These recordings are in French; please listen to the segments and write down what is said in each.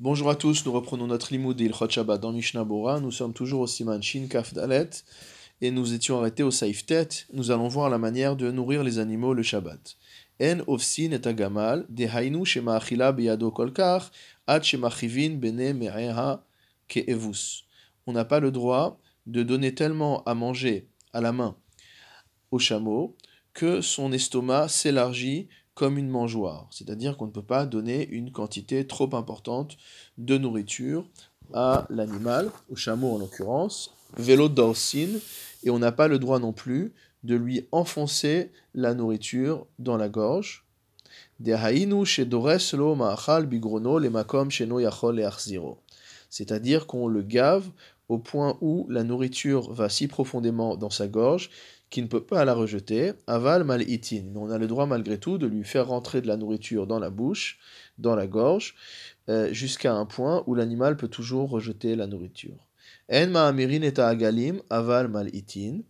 Bonjour à tous, nous reprenons notre limoud d'Ilchot Shabbat dans Mishnah Bora. Nous sommes toujours au Siman Shin Kaf Dalet et nous étions arrêtés au Saif Tet. Nous allons voir la manière de nourrir les animaux le Shabbat. En et. On n'a pas le droit de donner tellement à manger à la main au chameau que son estomac s'élargit comme une mangeoire, c'est-à-dire qu'on ne peut pas donner une quantité trop importante de nourriture à l'animal, au chameau en l'occurrence, vélo et on n'a pas le droit non plus de lui enfoncer la nourriture dans la gorge. C'est-à-dire qu'on le gave au point où la nourriture va si profondément dans sa gorge qui ne peut pas la rejeter, aval mal itin. On a le droit malgré tout de lui faire rentrer de la nourriture dans la bouche, dans la gorge, euh, jusqu'à un point où l'animal peut toujours rejeter la nourriture. En ma'amirin et agalim, aval mal itin.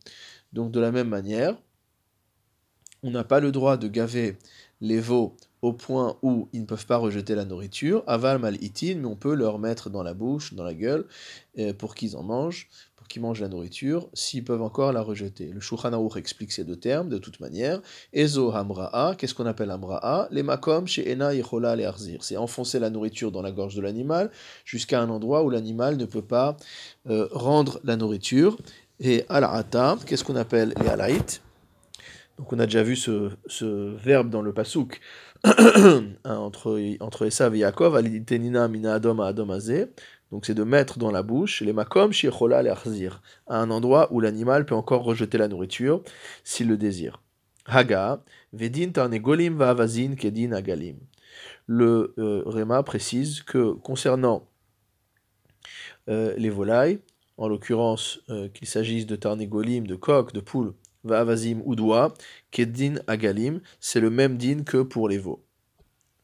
Donc de la même manière, on n'a pas le droit de gaver les veaux au point où ils ne peuvent pas rejeter la nourriture, aval mal itin, mais on peut leur mettre dans la bouche, dans la gueule, euh, pour qu'ils en mangent, pour qu'ils mangent la nourriture, s'ils peuvent encore la rejeter. Le Shulchan explique ces deux termes de toute manière. Ezo hamra'a, qu'est-ce qu'on appelle hamra'a Les makom chez ena yechola le arzir. C'est enfoncer la nourriture dans la gorge de l'animal jusqu'à un endroit où l'animal ne peut pas euh, rendre la nourriture. Et ala'ata, qu'est-ce qu'on appelle les alaït donc on a déjà vu ce, verbe dans le pasouk entre, entre Esav et Yaakov, alitenina mina adom adom azé. Donc c'est de mettre dans la bouche les makom shichola le à un endroit où l'animal peut encore rejeter la nourriture s'il le désire. Haga, vedin tarnegolim va'avazin kedin agalim. Le euh, Réma précise que concernant euh, les volailles, en l'occurrence euh, qu'il s'agisse de tarnegolim, de coq, de poule, va'avazim ou d'oie, kedin agalim, c'est le même din que pour les veaux.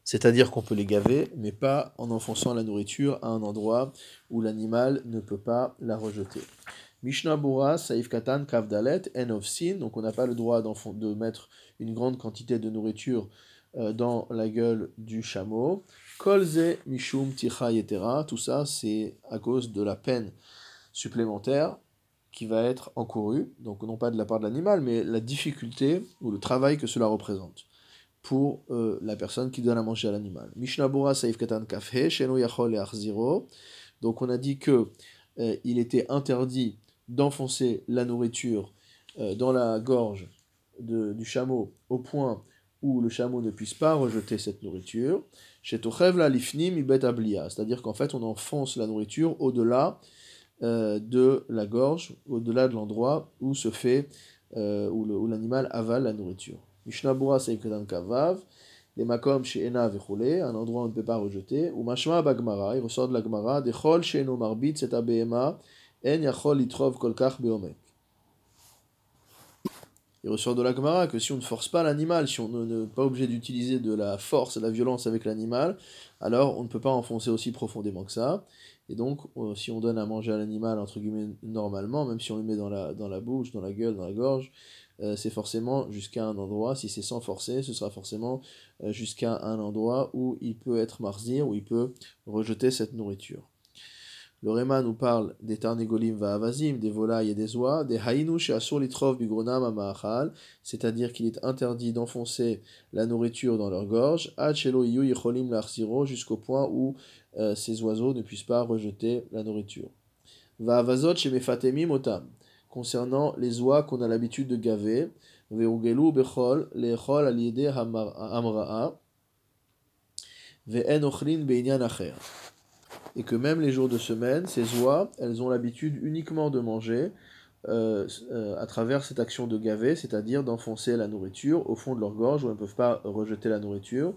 C'est-à-dire qu'on peut les gaver, mais pas en enfonçant la nourriture à un endroit où l'animal ne peut pas la rejeter. Mishnah Bura, Saif Katan, Kavdalet, En of Sin, donc on n'a pas le droit de mettre une grande quantité de nourriture euh, dans la gueule du chameau. Kolze, Mishum, Ticha, etc. Tout ça, c'est à cause de la peine supplémentaire qui va être encourue, donc non pas de la part de l'animal, mais la difficulté ou le travail que cela représente pour euh, la personne qui donne à manger à l'animal. Saif Katan Kafhe, Donc on a dit que euh, il était interdit d'enfoncer la nourriture euh, dans la gorge du chameau au point où le chameau ne puisse pas rejeter cette nourriture. c'est-à-dire qu'en fait on enfonce la nourriture au-delà de la gorge, au-delà de l'endroit où se fait où l'animal avale la nourriture. Mishnabura Seikedan Kavav, les makom chez Ena Vechule, un endroit où on ne peut pas rejeter, ou Mashma Bagmara, il ressort de la Gmara, Dechol Sheino Marbit, c'est Abema, En Yachol Litrov Kolkach Beomek. Il ressort de la Gemara que si on ne force pas l'animal, si on n'est pas obligé d'utiliser de la force de la violence avec l'animal, alors on ne peut pas enfoncer aussi profondément que ça. Et donc, euh, si on donne à manger à l'animal, entre guillemets, normalement, même si on le met dans la, bouche, dans la gueule, dans la gorge, euh, c'est forcément jusqu'à un endroit, si c'est sans forcer, ce sera forcément euh, jusqu'à un endroit où il peut être marzir, où il peut rejeter cette nourriture. Le Réma nous parle des tarnégolim va'avazim, des volailles et des oies, des haïnou asur litrov bigronam ama'achal, c'est-à-dire qu'il est interdit d'enfoncer la nourriture dans leur gorge, achelo yicholim jusqu'au point où euh, ces oiseaux ne puissent pas rejeter la nourriture. Va'avazot shemefatemim otam, concernant les oies qu'on a l'habitude de gaver, ve'ugelu bechol, lechol alide amra'a, ve'en ochlin be'inyan acher et que même les jours de semaine, ces oies, elles ont l'habitude uniquement de manger euh, euh, à travers cette action de gaver, c'est-à-dire d'enfoncer la nourriture au fond de leur gorge où elles ne peuvent pas rejeter la nourriture.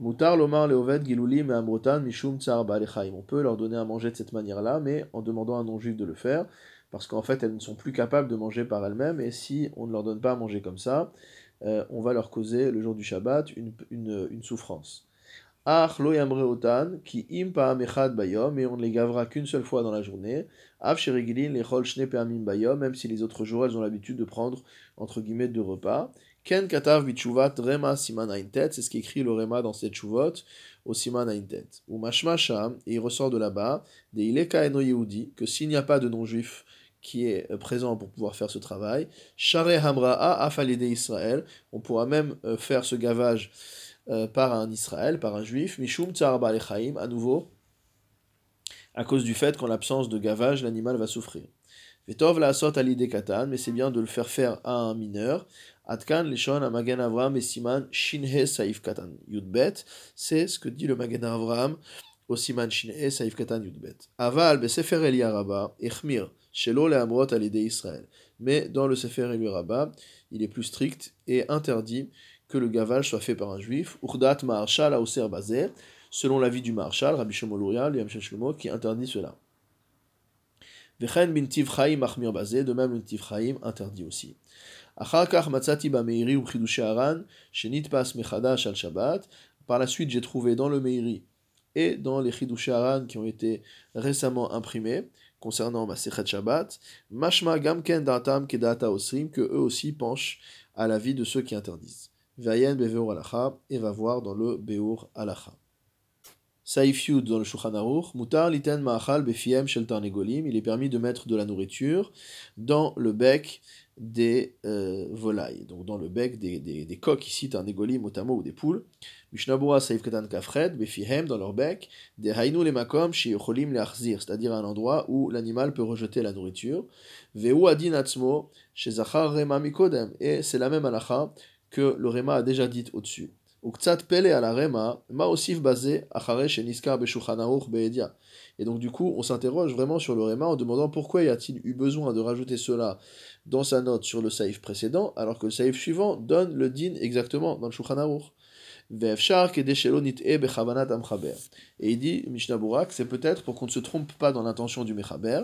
Mutar lomar leovet gilulim et mishum tsar On peut leur donner à manger de cette manière-là, mais en demandant à un non-juif de le faire, parce qu'en fait elles ne sont plus capables de manger par elles-mêmes, et si on ne leur donne pas à manger comme ça, euh, on va leur causer le jour du Shabbat une souffrance. Qui impa bayom, et on ne les gavera qu'une seule fois dans la journée. Bayom, même si les autres jours elles ont l'habitude de prendre entre guillemets deux repas. Ken katav rema siman tet, c'est ce qu'écrit le rema dans cette chuvot au siman tet. Ou mashma sham, et il ressort de là-bas, de ileka eno yehudi, que s'il n'y a pas de non-juif qui est euh, présent pour pouvoir faire ce travail, share hamra'a afalide Israël, on pourra même euh, faire ce gavage euh, par un Israël, par un juif, mishum tsar à nouveau, à cause du fait qu'en l'absence de gavage, l'animal va souffrir. Vetov la sot alide katan, mais c'est bien de le faire faire à un mineur. Atkan lishon amagen Avram et siman shinhe saif katan yudbet, c'est ce que dit le magen Avram au siman shinhe saif katan yudbet. Aval besefer Eliaraba echmir shelo leamrot alide Israël. Mais dans le sefer Eliaraba, il est plus strict et interdit que le gavage soit fait par un juif. Urdat marshal aoser bazé, selon l'avis du marshal, Rabbi Shomoluria, Shlomo, qui interdit cela. Vechen bin Tivchaim achmir bazé, de même le Tivchaim interdit aussi. Par la suite, j'ai trouvé dans le Meiri et dans les chidush qui ont été récemment imprimés, concernant ma Sechet Shabbat, mashma gamken datam kedata osrim, que eux aussi penchent à l'avis de ceux qui interdisent. Vayen beveur alacha, et va voir dans le beur alacha. Saif Yud dans le Shulchan Mutar liten ma'achal befiem shel il est permis de mettre de la nourriture dans le bec des euh, volailles, donc dans le bec des, des, des coqs ici, tarnegolim, otamo ou des poules. Mishnabura saif katan kafred befihem dans leur bec, des hainu le makom sheyocholim leachzir, c'est-à-dire un endroit où l'animal peut rejeter la nourriture. Veu adin atzmo et c'est la même alacha que le rema a déjà dit au-dessus. Et donc du coup, on s'interroge vraiment sur le Réma en demandant pourquoi y a-t-il eu besoin de rajouter cela dans sa note sur le saïf précédent, alors que le saïf suivant donne le din exactement dans le Shulchan Et il dit, Mishnah Burak, c'est peut-être pour qu'on ne se trompe pas dans l'intention du Mechaber,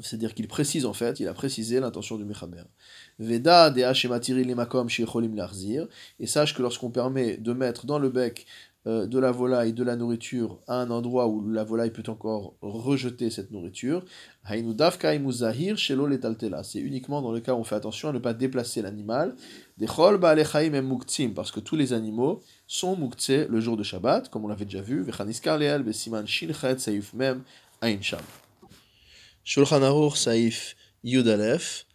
c'est-à-dire qu'il précise en fait, il a précisé l'intention du Mechaber. Veda de makom larzir, et sache que lorsqu'on permet de mettre dans le bec euh, de la volaille de la nourriture à un endroit où la volaille peut encore rejeter cette nourriture, c'est uniquement dans le cas où on fait attention à ne pas déplacer l'animal. Parce que tous les animaux sont muktse le jour de Shabbat, comme on l'avait déjà vu. Shulchan Aruch Saif Yudalef,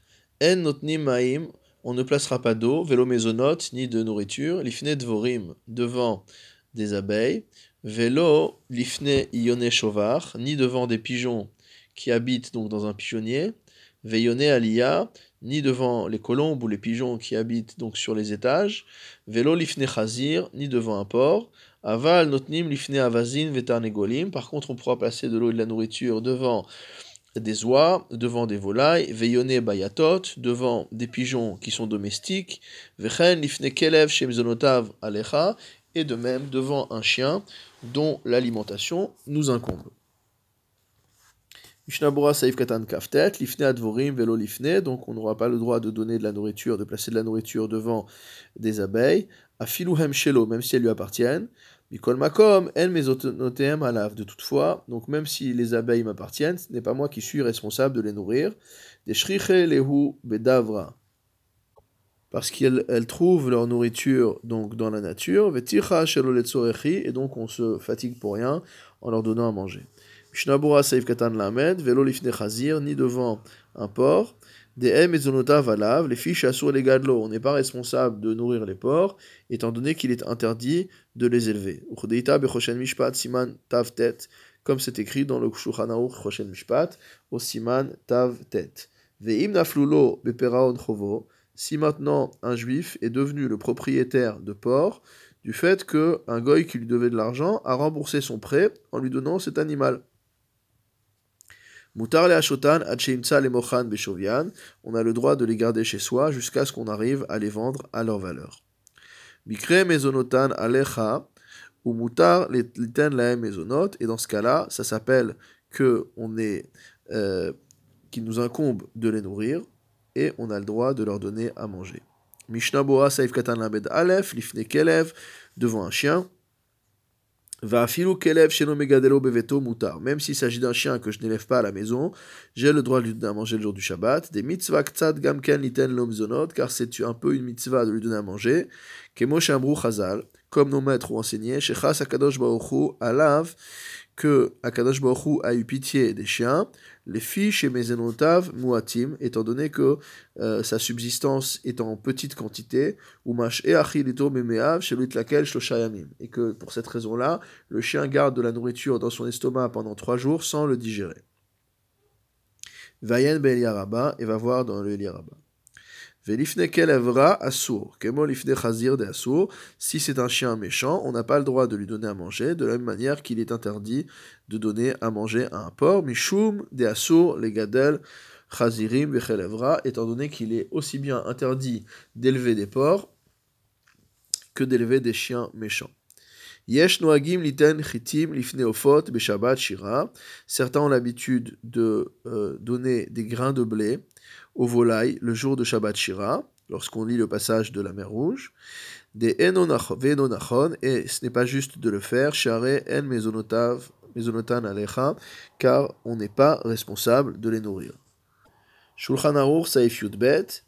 En Notnim Maim, on ne placera pas d'eau, vélo mésonot, ni de nourriture, Lifne Dvorim, devant des abeilles, vélo Lifne Ione Chovar, ni devant des pigeons qui habitent donc dans un pigeonnier, Veyone Aliyah, ni devant les colombes ou les pigeons qui habitent donc sur les étages, vélo Lifne Chazir, ni devant un porc, Aval Notnim Lifne Avazin Vetarnegolim, par contre on pourra placer de l'eau et de la nourriture devant des oies, devant des volailles, veillonné bayatot, devant des pigeons qui sont domestiques, vechen lifne kelev shemzonotav alecha, et de même devant un chien dont l'alimentation nous incombe. Mishnabura saif katan kaftet, lifne advorim velo lifne, donc on n'aura pas le droit de donner de la nourriture, de placer de la nourriture devant des abeilles, afiluhem shelo, même si elles lui appartiennent, Mikol makom, en mesonotem alav. De toutefois, donc même si les abeilles m'appartiennent, ce n'est pas moi qui suis responsable de les nourrir. Des shriche lehu bedavra. Parce qu'elles trouvent leur nourriture donc dans la nature. Veticha et donc on se fatigue pour rien en leur donnant à manger. Mishnabura saif katan lamed, velo lifne chazir, ni devant un porc. Des les fiches assur les on n'est pas responsable de nourrir les porcs, étant donné qu'il est interdit de les élever. mishpat siman tav tet, comme c'est écrit dans le Shulchan Aruch mishpat, au siman tav tet. Ve'im naflulo beperaon chovo, si maintenant un juif est devenu le propriétaire de porcs, du fait que un goy qui lui devait de l'argent a remboursé son prêt en lui donnant cet animal. Mutar le on a le droit de les garder chez soi jusqu'à ce qu'on arrive à les vendre à leur valeur. Mikre Mezonotan Alecha, ou Mutar Liten Laem Mezonot, et dans ce cas-là, ça s'appelle que on est, euh, qu'il nous incombe de les nourrir, et on a le droit de leur donner à manger. Mishnah Boa Saif Katan Labed Aleph, Lifne Kelev, devant un chien, Va kelev megadelo beveto mutar. Même s'il s'agit d'un chien que je n'élève pas à la maison, j'ai le droit de lui donner à manger le jour du Shabbat. Des mitzvah ktsad gamken liten lomzonot, car c'est un peu une mitzvah de lui donner à manger. Kemo shambru chazal, comme nos maîtres ont enseigné, shechas akadosh baruchu alav, que Akadosh Baruch a eu pitié des chiens, les filles chez Mezenotav Muatim, étant donné que euh, sa subsistance est en petite quantité, ou Mash Eachilito Memeav, chez laquelle Shloshayamim, et que pour cette raison-là, le chien garde de la nourriture dans son estomac pendant trois jours sans le digérer. Vayen Beliaraba, et va voir dans le Eliaraba. Si c'est un chien méchant, on n'a pas le droit de lui donner à manger, de la même manière qu'il est interdit de donner à manger à un porc. Mishum de assour, les gadel, chazirim, étant donné qu'il est aussi bien interdit d'élever des porcs que d'élever des chiens méchants. Yesh noagim liten chitim lifne ofot beshabbat shira. Certains ont l'habitude de euh, donner des grains de blé aux volailles le jour de Shabbat Shira, lorsqu'on lit le passage de la mer Rouge, des enonachon, et ce n'est pas juste de le faire, share en alecha, car on n'est pas responsable de les nourrir. Shulchan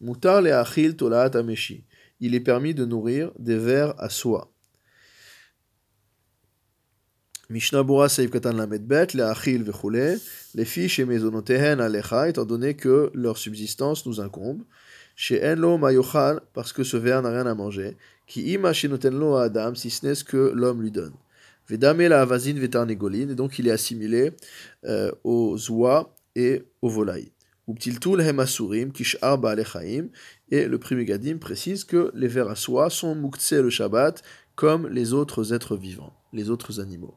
mutar le'achil tolaat ameshi. Il est permis de nourrir des vers à soie. Mishnah Bura Saif Katan Lamed Bet, Le'achil vechule, les filles chez Mezonotehen Alecha, étant donné que leur subsistance nous incombe, chez Enlo Mayochal, parce que ce ver n'a rien à manger, qui ima Shenotenlo Adam, si ce n'est ce que l'homme lui donne. Vedame la Avazin Vetarnegolin, et donc il est assimilé euh, aux oies et aux volailles. Uptiltul Hemasurim, Kishar Baalechaim, et le Primigadim précise que les vers à soie sont muktse le Shabbat comme les autres êtres vivants, les autres animaux.